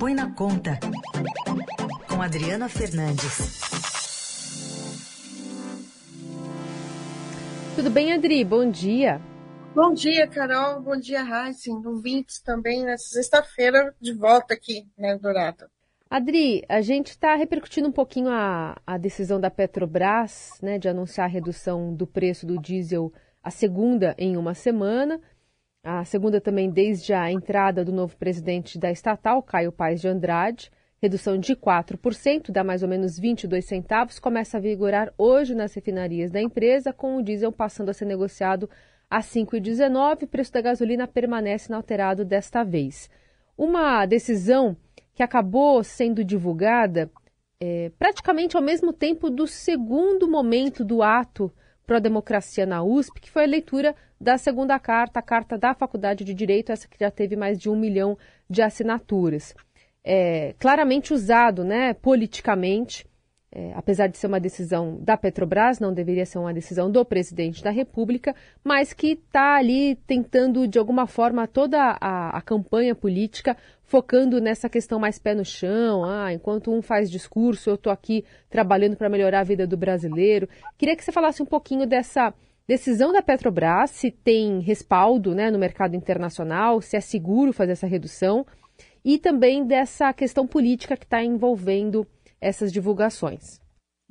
Põe na Conta, com Adriana Fernandes. Tudo bem, Adri? Bom dia. Bom dia, Carol. Bom dia, Heisen. Ouvintes também nessa sexta-feira de volta aqui né, Eldorado. Adri, a gente está repercutindo um pouquinho a, a decisão da Petrobras né, de anunciar a redução do preço do diesel, a segunda em uma semana. A segunda também desde a entrada do novo presidente da estatal, Caio Paes de Andrade. Redução de 4%, dá mais ou menos 22 centavos, começa a vigorar hoje nas refinarias da empresa, com o diesel passando a ser negociado a 5,19. O preço da gasolina permanece inalterado desta vez. Uma decisão que acabou sendo divulgada é, praticamente ao mesmo tempo do segundo momento do ato pró-democracia na USP, que foi a leitura da segunda carta, a carta da Faculdade de Direito, essa que já teve mais de um milhão de assinaturas. É, claramente usado né, politicamente é, apesar de ser uma decisão da Petrobras, não deveria ser uma decisão do presidente da República, mas que está ali tentando, de alguma forma, toda a, a, campanha política focando nessa questão mais pé no chão. Ah, enquanto um faz discurso, eu estou aqui trabalhando para melhorar a vida do brasileiro. Queria que você falasse um pouquinho dessa decisão da Petrobras, se tem respaldo né, no mercado internacional, se é seguro fazer essa redução, e também dessa questão política que está envolvendo essas divulgações.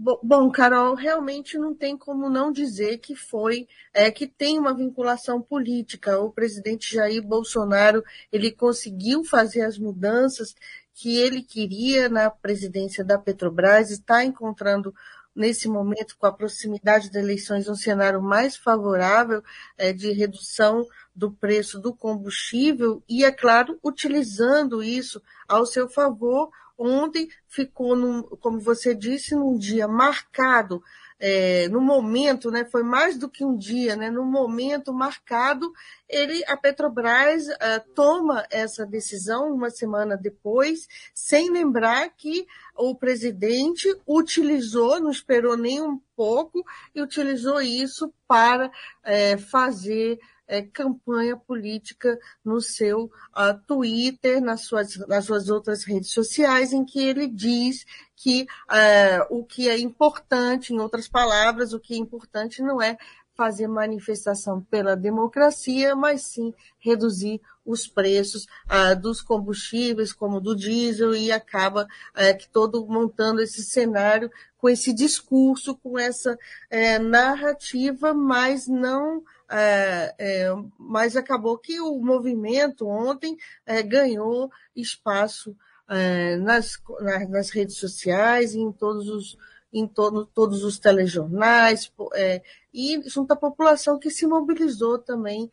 Bom, Carol, realmente não tem como não dizer que foi, é, que tem uma vinculação política. O presidente Jair Bolsonaro, ele conseguiu fazer as mudanças que ele queria na presidência da Petrobras, está encontrando nesse momento, com a proximidade das eleições, um cenário mais favorável é, de redução do preço do combustível e, é claro, utilizando isso ao seu favor, ontem ficou, num, como você disse, num dia marcado, é, no momento, né, foi mais do que um dia, né, no momento marcado, ele, a Petrobras é, toma essa decisão uma semana depois, sem lembrar que o presidente utilizou, não esperou nem um pouco, e utilizou isso para é, fazer é, campanha política no seu uh, Twitter, nas suas, nas suas outras redes sociais, em que ele diz que uh, o que é importante, em outras palavras, o que é importante não é fazer manifestação pela democracia, mas sim reduzir os preços ah, dos combustíveis, como do diesel, e acaba eh, que todo montando esse cenário com esse discurso, com essa eh, narrativa, mas não é, é, mas acabou que o movimento ontem é, ganhou espaço é, nas, nas, redes sociais, em todos os, em todo, todos os telejornais, é, e junto à população que se mobilizou também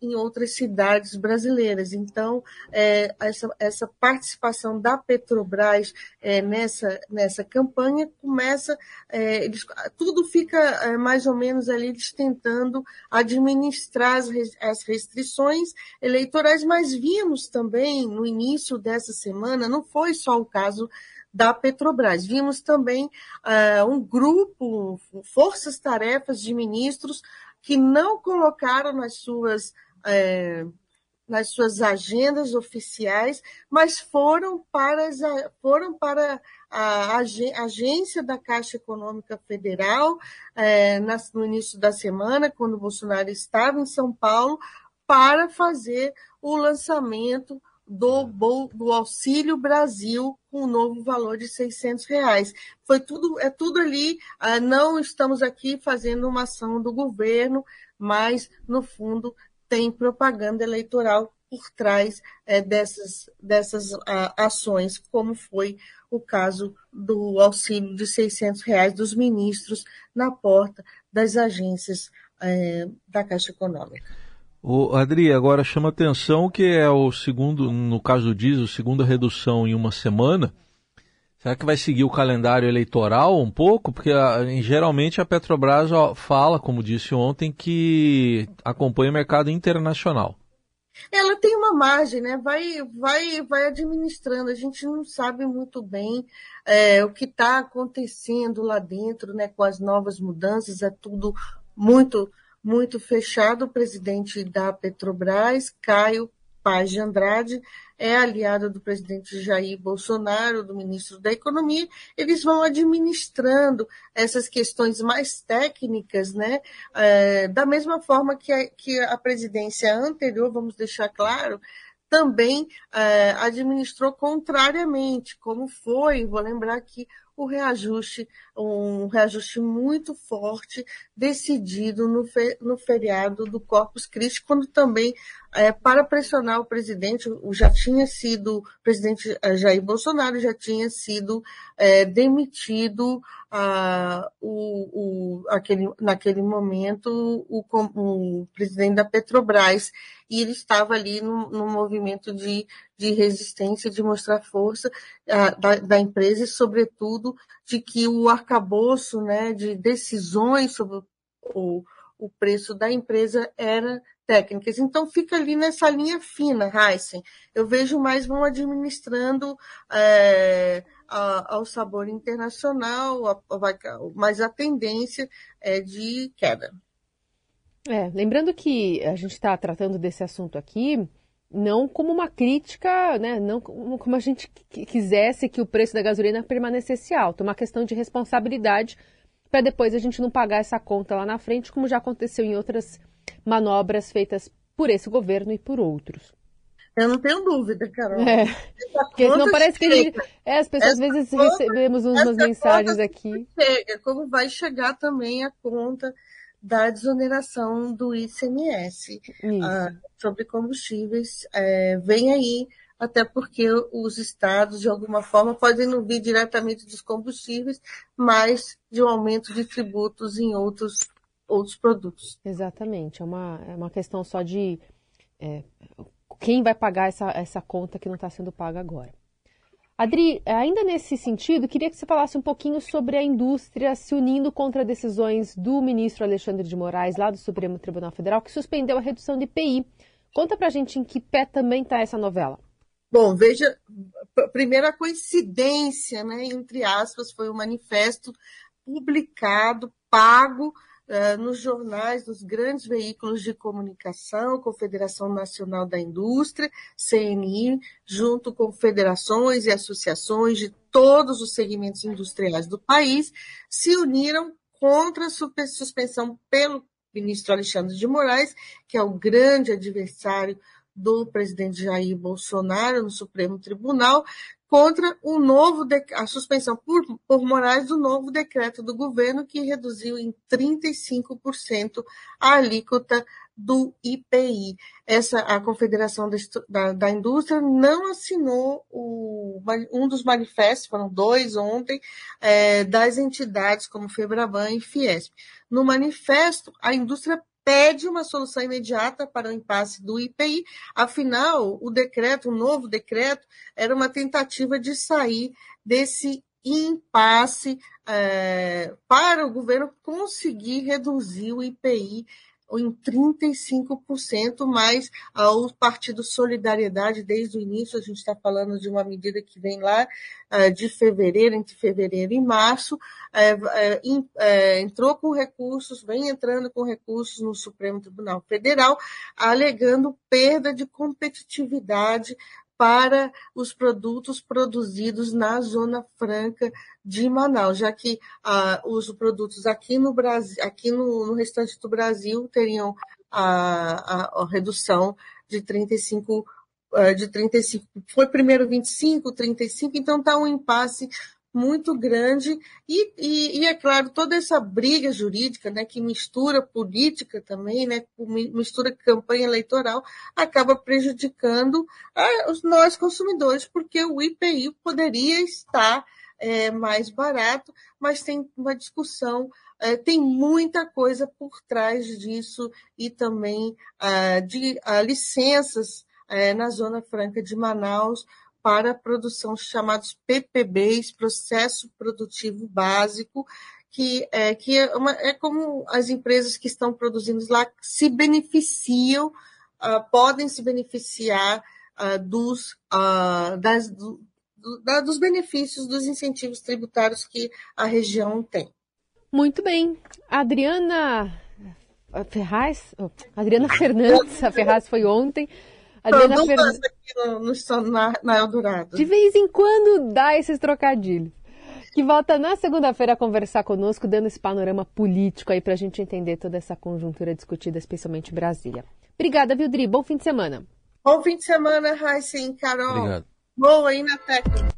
em outras cidades brasileiras. Então, é, essa, essa, participação da Petrobras é, nessa, nessa campanha começa, é, eles, tudo fica é, mais ou menos ali eles tentando administrar as, as restrições eleitorais, mas vimos também no início dessa semana, não foi só o caso da Petrobras. Vimos também uh, um grupo, forças-tarefas de ministros que não colocaram nas suas, é, nas suas agendas oficiais, mas foram para, as, foram para a agência da Caixa Econômica Federal é, no início da semana, quando o Bolsonaro estava em São Paulo, para fazer o lançamento do, do Auxílio Brasil com o um novo valor de 600 reais. Foi tudo, é tudo ali, ah, não estamos aqui fazendo uma ação do governo, mas, no fundo, tem propaganda eleitoral por trás é, dessas, dessas ah, ações, como foi o caso do auxílio de 600 reais dos ministros na porta das agências é, da Caixa Econômica. O Adri, agora chama atenção que é o segundo, no caso do diesel, segunda redução em uma semana. Será que vai seguir o calendário eleitoral um pouco? Porque ah, geralmente a Petrobras fala, como disse ontem, que acompanha o mercado internacional. Ela tem uma margem, né? Vai, vai, vai administrando. A gente não sabe muito bem é, o que está acontecendo lá dentro, né? Com as novas mudanças, é tudo muito muito fechado, o presidente da Petrobras, Caio Paz de Andrade, é aliado do presidente Jair Bolsonaro, do ministro da Economia, eles vão administrando essas questões mais técnicas, né? É, da mesma forma que a, que a presidência anterior, vamos deixar claro, também é, administrou contrariamente, como foi, vou lembrar aqui, o reajuste, um reajuste muito forte, decidido no, fe, no feriado do Corpus Christi, quando também, é, para pressionar o presidente, já tinha sido, o presidente é, Jair Bolsonaro já tinha sido é, demitido ah, o, o, aquele, naquele momento o, o, presidente da Petrobras. E ele estava ali no, no movimento de, de resistência, de mostrar força ah, da, da, empresa e, sobretudo, de que o arcabouço né, de decisões sobre o, o preço da empresa era técnicas. Então, fica ali nessa linha fina, Heisen. Eu vejo mais vão administrando é, a, ao sabor internacional, a, a, mas a tendência é de queda. É, lembrando que a gente está tratando desse assunto aqui não como uma crítica, né, não como a gente quisesse que o preço da gasolina permanecesse alto, é uma questão de responsabilidade para depois a gente não pagar essa conta lá na frente, como já aconteceu em outras manobras feitas por esse governo e por outros. Eu não tenho dúvida, Carol. É. Porque não parece que a gente. É, as pessoas essa às vezes conta, recebemos umas mensagens aqui. Chega, como vai chegar também a conta da desoneração do ICMS ah, sobre combustíveis. É, vem aí, até porque os estados, de alguma forma, podem não vir diretamente dos combustíveis, mas de um aumento de tributos em outros, outros produtos. Exatamente. É uma, é uma questão só de. É, quem vai pagar essa, essa conta que não está sendo paga agora. Adri, ainda nesse sentido, queria que você falasse um pouquinho sobre a indústria se unindo contra decisões do ministro Alexandre de Moraes, lá do Supremo Tribunal Federal, que suspendeu a redução de IPI. Conta pra gente em que pé também está essa novela. Bom, veja, primeira coincidência, né, entre aspas, foi o um manifesto publicado, pago uh, nos jornais, nos grandes veículos de comunicação, Confederação Nacional da Indústria, CNI, junto com federações e associações de todos os segmentos industriais do país, se uniram contra a suspensão pelo ministro Alexandre de Moraes, que é o grande adversário do presidente Jair Bolsonaro no Supremo Tribunal, contra o novo a suspensão por, por Moraes do novo decreto do governo que reduziu em 35% a alíquota do IPI. Essa a Confederação da, da, Indústria não assinou o, um dos manifestos, foram dois ontem, é, das entidades como Febraban e Fiesp. No manifesto, a indústria pede uma solução imediata para o impasse do IPI. Afinal, o decreto, o novo decreto, era uma tentativa de sair desse impasse é, para o governo conseguir reduzir o IPI em 35%, mais ao Partido Solidariedade, desde o início, a gente está falando de uma medida que vem lá uh, de fevereiro, entre fevereiro e março, uh, uh, entrou com recursos, vem entrando com recursos no Supremo Tribunal Federal, alegando perda de competitividade para os produtos produzidos na Zona Franca de Manaus, já que ah, os produtos aqui no Brasil, aqui no, no restante do Brasil teriam a, a, a redução de 35 ah, de 35, foi primeiro 25, 35, então está um impasse muito grande. E, e, e, é claro toda essa briga jurídica né que mistura política também né mistura campanha eleitoral acaba prejudicando ah, os nós consumidores porque o IPI poderia estar é, mais barato mas tem uma discussão é, tem muita coisa por trás disso e também ah, de ah, licenças é, na Zona Franca de Manaus para a produção chamados PPBs, Processo Produtivo Básico, que é, que é, uma, é como as empresas que estão produzindo lá se beneficiam, uh, podem se beneficiar uh, dos, uh, das, do, da, dos benefícios dos incentivos tributários que a região tem. Muito bem. Adriana Ferraz, oh, Adriana Fernandes, a Ferraz foi ontem Adriana Não Fernandes. passa aqui no, no, na, na Eldorado. De vez em quando dá esses trocadilhos. Que volta na segunda-feira a conversar conosco, dando esse panorama político aí pra gente entender toda essa conjuntura discutida, especialmente em Brasília. Obrigada, viu, Dri? Bom fim de semana. Bom fim de semana, Raíssa e Carol. Obrigado. Boa aí na técnica?